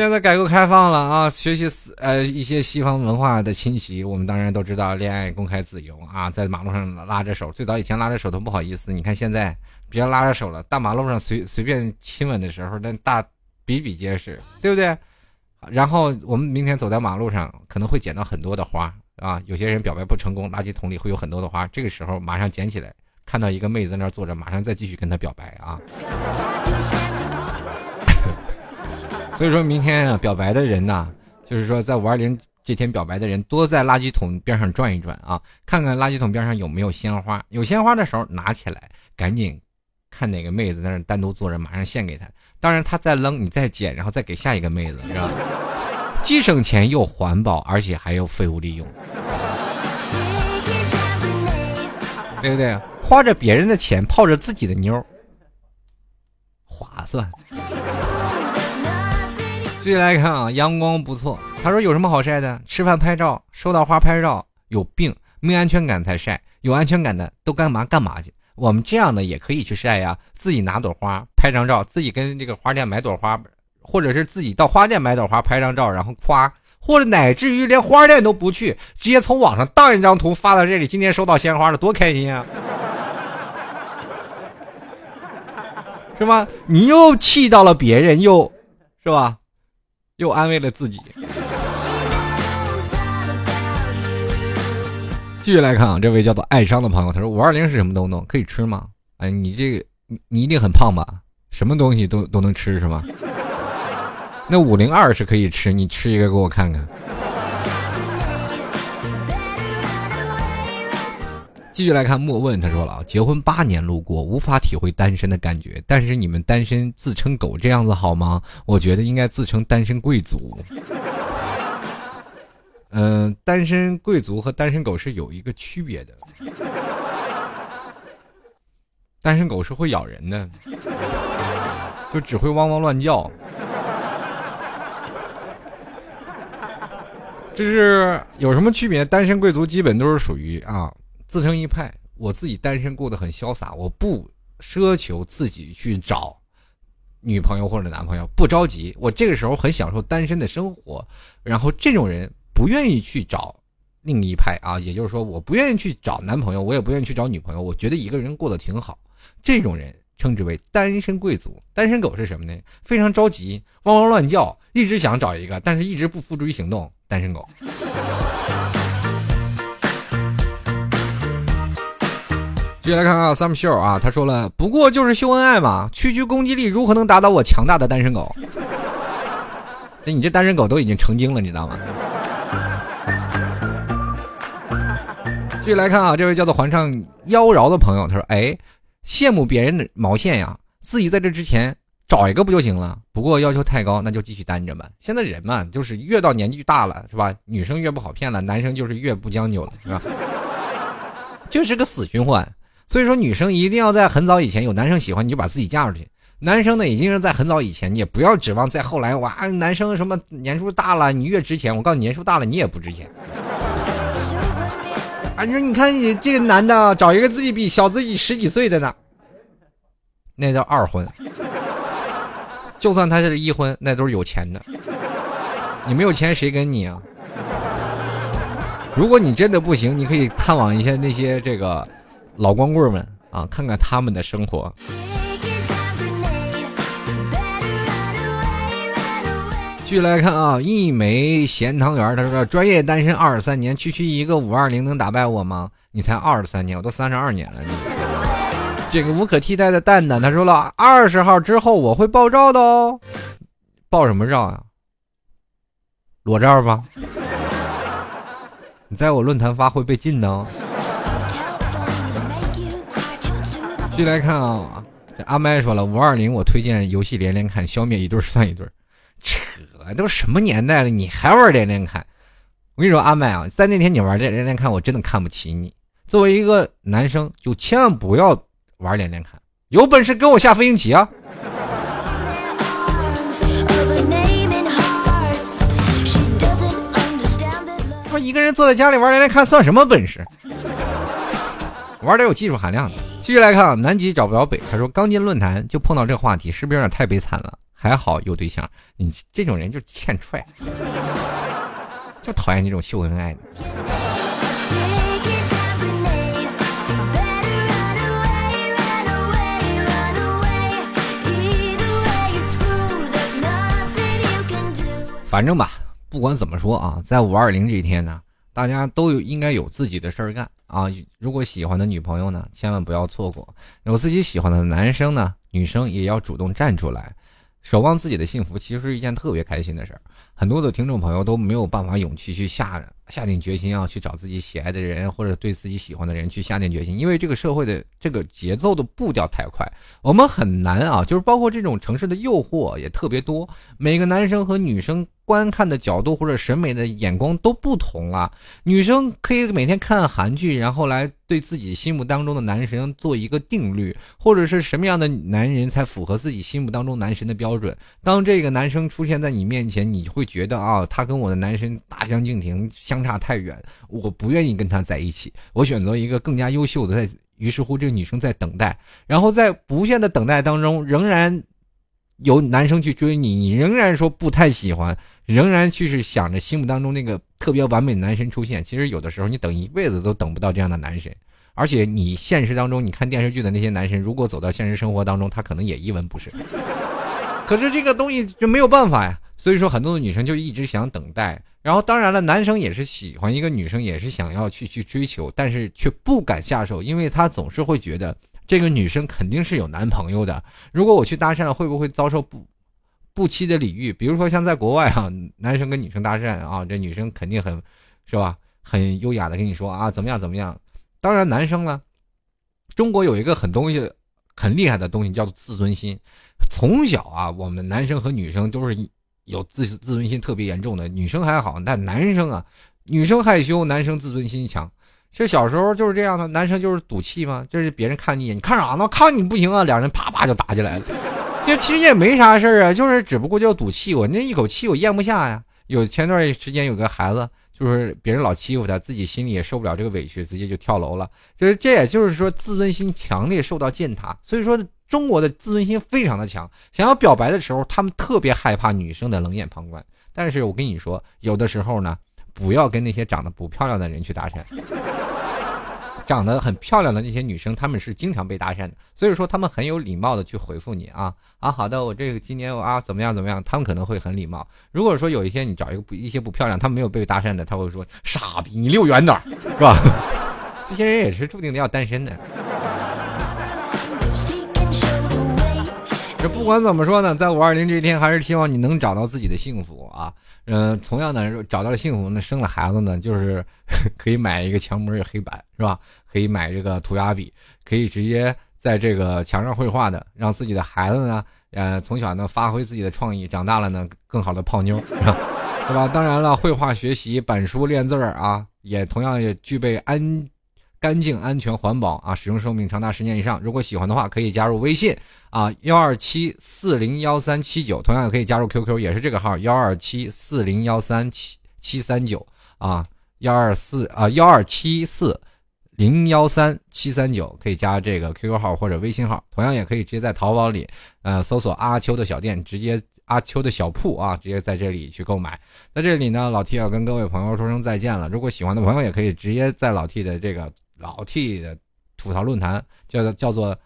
S1: 现在改革开放了啊，学习呃一些西方文化的侵袭，我们当然都知道恋爱公开自由啊，在马路上拉着手，最早以前拉着手都不好意思，你看现在别人拉着手了，大马路上随随便亲吻的时候，那大比比皆是，对不对？然后我们明天走在马路上，可能会捡到很多的花啊，有些人表白不成功，垃圾桶里会有很多的花，这个时候马上捡起来。看到一个妹子在那坐着，马上再继续跟她表白啊！所以说明天啊，表白的人呐，就是说在五二零这天表白的人，多在垃圾桶边上转一转啊，看看垃圾桶边上有没有鲜花，有鲜花的时候拿起来，赶紧看哪个妹子在那单独坐着，马上献给她。当然，她再扔，你再捡，然后再给下一个妹子，是吧？既省钱又环保，而且还有废物利用，对不对？花着别人的钱泡着自己的妞，划算。继续来看啊，阳光不错。他说有什么好晒的？吃饭拍照，收到花拍照，有病，没安全感才晒。有安全感的都干嘛干嘛去？我们这样的也可以去晒呀，自己拿朵花拍张照，自己跟这个花店买朵花，或者是自己到花店买朵花拍张照，然后夸，或者乃至于连花店都不去，直接从网上当一张图发到这里，今天收到鲜花了，多开心啊！是吧？你又气到了别人，又，是吧？又安慰了自己。继续来看啊，这位叫做爱伤的朋友，他说：“五二零是什么东东？可以吃吗？”哎，你这个你你一定很胖吧？什么东西都都能吃是吗？那五零二是可以吃，你吃一个给我看看。继续来看莫问，他说了啊，结婚八年路过，无法体会单身的感觉。但是你们单身自称狗这样子好吗？我觉得应该自称单身贵族。嗯，单身贵族和单身狗是有一个区别的。单身狗是会咬人的，就只会汪汪乱叫。这是有什么区别？单身贵族基本都是属于啊。自成一派，我自己单身过得很潇洒，我不奢求自己去找女朋友或者男朋友，不着急。我这个时候很享受单身的生活。然后这种人不愿意去找另一派啊，也就是说，我不愿意去找男朋友，我也不愿意去找女朋友。我觉得一个人过得挺好。这种人称之为单身贵族。单身狗是什么呢？非常着急，汪汪乱叫，一直想找一个，但是一直不付诸于行动。单身狗。继续来看看，Sam Show 啊，他说了，不过就是秀恩爱嘛，区区攻击力如何能打倒我强大的单身狗？这你这单身狗都已经成精了，你知道吗？继续来看啊，这位叫做环上妖娆的朋友，他说：“哎，羡慕别人的毛线呀，自己在这之前找一个不就行了？不过要求太高，那就继续单着吧。现在人嘛，就是越到年纪大了，是吧？女生越不好骗了，男生就是越不将就了，是吧？就是个死循环。”所以说，女生一定要在很早以前有男生喜欢你就把自己嫁出去。男生呢，已经是在很早以前，你也不要指望在后来哇，男生什么年数大了，你越值钱。我告诉你，年数大了，你也不值钱。啊，你说你看你这个男的找一个自己比小自己十几岁的呢，那叫二婚。就算他是一婚，那都是有钱的。你没有钱，谁跟你啊？如果你真的不行，你可以探望一下那些这个老光棍们啊，看看他们的生活。继续来看啊，一枚咸汤圆，他说：“专业单身二十三年，区区一个五二零能打败我吗？你才二十三年，我都三十二年了。”你这个无可替代的蛋蛋，他说了：“二十号之后我会爆照的哦，爆什么照啊？裸照吧？你在我论坛发会被禁的。”继续来看啊，这阿麦说了：“五二零我推荐游戏连连看，消灭一对算一对。”扯。都什么年代了，你还玩连连看？我跟你说，阿麦啊，在那天你玩这连连看，我真的看不起你。作为一个男生，就千万不要玩连连看。有本事跟我下飞行棋啊！说一个人坐在家里玩连连看算什么本事？玩点有技术含量的。继续来看啊，南极找不着北。他说刚进论坛就碰到这话题，是不是有点太悲惨了？还好有对象，你这种人就欠踹，就讨厌这种秀恩爱的。反正吧，不管怎么说啊，在五二零这一天呢，大家都有应该有自己的事儿干啊。如果喜欢的女朋友呢，千万不要错过；有自己喜欢的男生呢，女生也要主动站出来。守望自己的幸福，其实是一件特别开心的事儿。很多的听众朋友都没有办法勇气去下下定决心要去找自己喜爱的人，或者对自己喜欢的人去下定决心，因为这个社会的这个节奏的步调太快，我们很难啊。就是包括这种城市的诱惑也特别多，每个男生和女生。观看的角度或者审美的眼光都不同啊。女生可以每天看韩剧，然后来对自己心目当中的男神做一个定律，或者是什么样的男人才符合自己心目当中男神的标准。当这个男生出现在你面前，你会觉得啊，他跟我的男神大相径庭，相差太远，我不愿意跟他在一起，我选择一个更加优秀的。在于是乎，这个女生在等待，然后在无限的等待当中，仍然有男生去追你，你仍然说不太喜欢。仍然去是想着心目当中那个特别完美的男神出现，其实有的时候你等一辈子都等不到这样的男神，而且你现实当中你看电视剧的那些男神，如果走到现实生活当中，他可能也一文不值。可是这个东西就没有办法呀，所以说很多的女生就一直想等待，然后当然了，男生也是喜欢一个女生，也是想要去去追求，但是却不敢下手，因为他总是会觉得这个女生肯定是有男朋友的，如果我去搭讪了，会不会遭受不？不期的礼遇，比如说像在国外啊，男生跟女生搭讪啊，这女生肯定很，是吧？很优雅的跟你说啊，怎么样怎么样？当然，男生呢，中国有一个很东西很厉害的东西叫做自尊心。从小啊，我们男生和女生都是有自自尊心特别严重的，女生还好，但男生啊，女生害羞，男生自尊心强。这小时候就是这样的，男生就是赌气嘛，就是别人看你一眼，你看啥呢？看你不行啊，两人啪啪就打起来了。就其实也没啥事儿啊，就是只不过就赌气，我那一口气我咽不下呀。有前段时间有个孩子，就是别人老欺负他，自己心里也受不了这个委屈，直接就跳楼了。就是这也就是说自尊心强烈受到践踏，所以说中国的自尊心非常的强。想要表白的时候，他们特别害怕女生的冷眼旁观。但是我跟你说，有的时候呢，不要跟那些长得不漂亮的人去搭讪。长得很漂亮的那些女生，她们是经常被搭讪的，所以说她们很有礼貌的去回复你啊啊，好的，我这个今年我啊怎么样怎么样，她们可能会很礼貌。如果说有一天你找一个不一些不漂亮，她们没有被搭讪的，她会说傻逼，你离我远点，是吧？这些人也是注定的要单身的。这不管怎么说呢，在五二零这一天，还是希望你能找到自己的幸福啊。嗯，同样的，找到了幸福，那生了孩子呢，就是 可以买一个墙膜黑板，是吧？可以买这个涂鸦笔，可以直接在这个墙上绘画的，让自己的孩子呢，呃，从小呢发挥自己的创意，长大了呢更好的泡妞，是吧？是吧？当然了，绘画学习、板书练字儿啊，也同样也具备安干净、安全、环保啊，使用寿命长达十年以上。如果喜欢的话，可以加入微信啊，幺二七四零幺三七九，同样也可以加入 QQ，也是这个号幺二七四零幺三七七三九啊，幺二四啊幺二七四零幺三七三九，可以加这个 QQ 号或者微信号，同样也可以直接在淘宝里呃搜索阿秋的小店，直接。阿秋的小铺啊，直接在这里去购买。在这里呢，老 T 要跟各位朋友说声再见了。如果喜欢的朋友，也可以直接在老 T 的这个老 T 的吐槽论坛，叫做叫做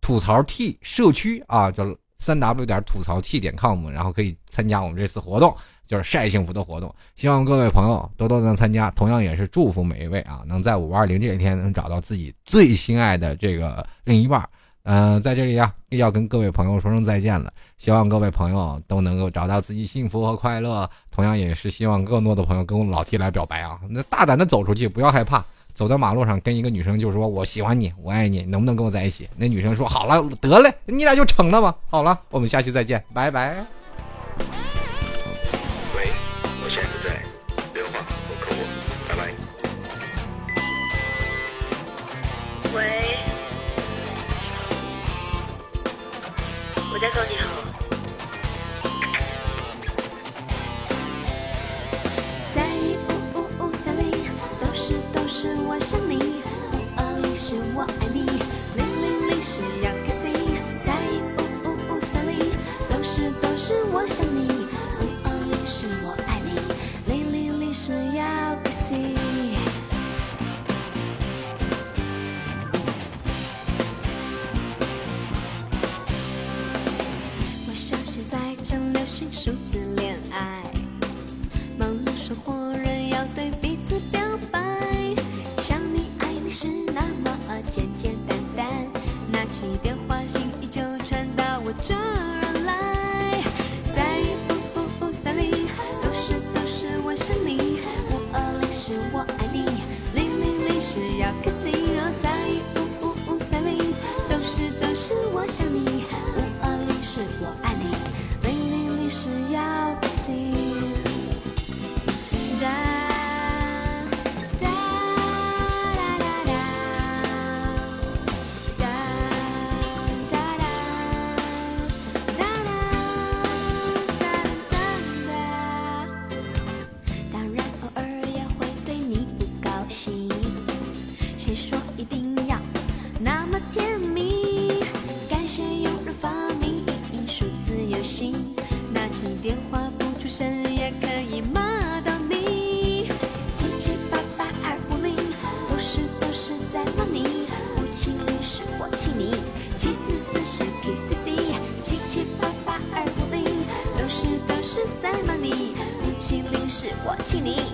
S1: 吐槽 T 社区啊，叫三 W 点吐槽 T 点 com，然后可以参加我们这次活动，就是晒幸福的活动。希望各位朋友多多能参加，同样也是祝福每一位啊，能在五二零这一天能找到自己最心爱的这个另一半。嗯，在这里呀，要跟各位朋友说声再见了。希望各位朋友都能够找到自己幸福和快乐。同样也是希望更多的朋友跟我老 T 来表白啊，那大胆的走出去，不要害怕。走到马路上跟一个女生就说“我喜欢你，我爱你，能不能跟我在一起？”那女生说：“好了，得嘞，你俩就成了吧。”好了，我们下期再见，拜拜。
S2: 喂我在说你好。Key